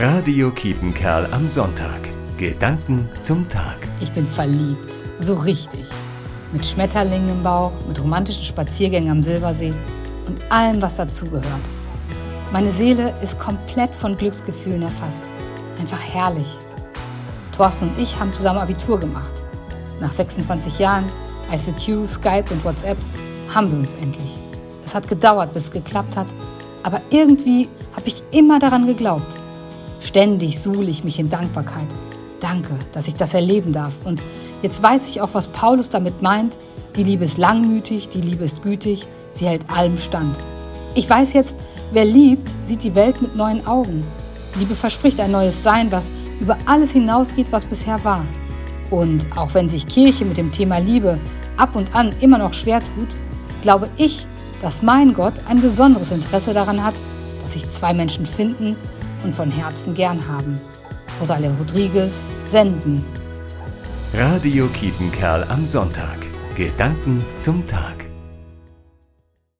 Radio Kiepenkerl am Sonntag. Gedanken zum Tag. Ich bin verliebt. So richtig. Mit Schmetterlingen im Bauch, mit romantischen Spaziergängen am Silbersee und allem, was dazugehört. Meine Seele ist komplett von Glücksgefühlen erfasst. Einfach herrlich. Thorsten und ich haben zusammen Abitur gemacht. Nach 26 Jahren, ICQ, Skype und WhatsApp haben wir uns endlich. Es hat gedauert, bis es geklappt hat, aber irgendwie habe ich immer daran geglaubt. Ständig suhle ich mich in Dankbarkeit. Danke, dass ich das erleben darf. Und jetzt weiß ich auch, was Paulus damit meint. Die Liebe ist langmütig, die Liebe ist gütig, sie hält allem stand. Ich weiß jetzt, wer liebt, sieht die Welt mit neuen Augen. Liebe verspricht ein neues Sein, was über alles hinausgeht, was bisher war. Und auch wenn sich Kirche mit dem Thema Liebe ab und an immer noch schwer tut, glaube ich, dass mein Gott ein besonderes Interesse daran hat, dass sich zwei Menschen finden und von Herzen gern haben. Rosalia Rodriguez, Senden. Radio Kiepenkerl am Sonntag. Gedanken zum Tag.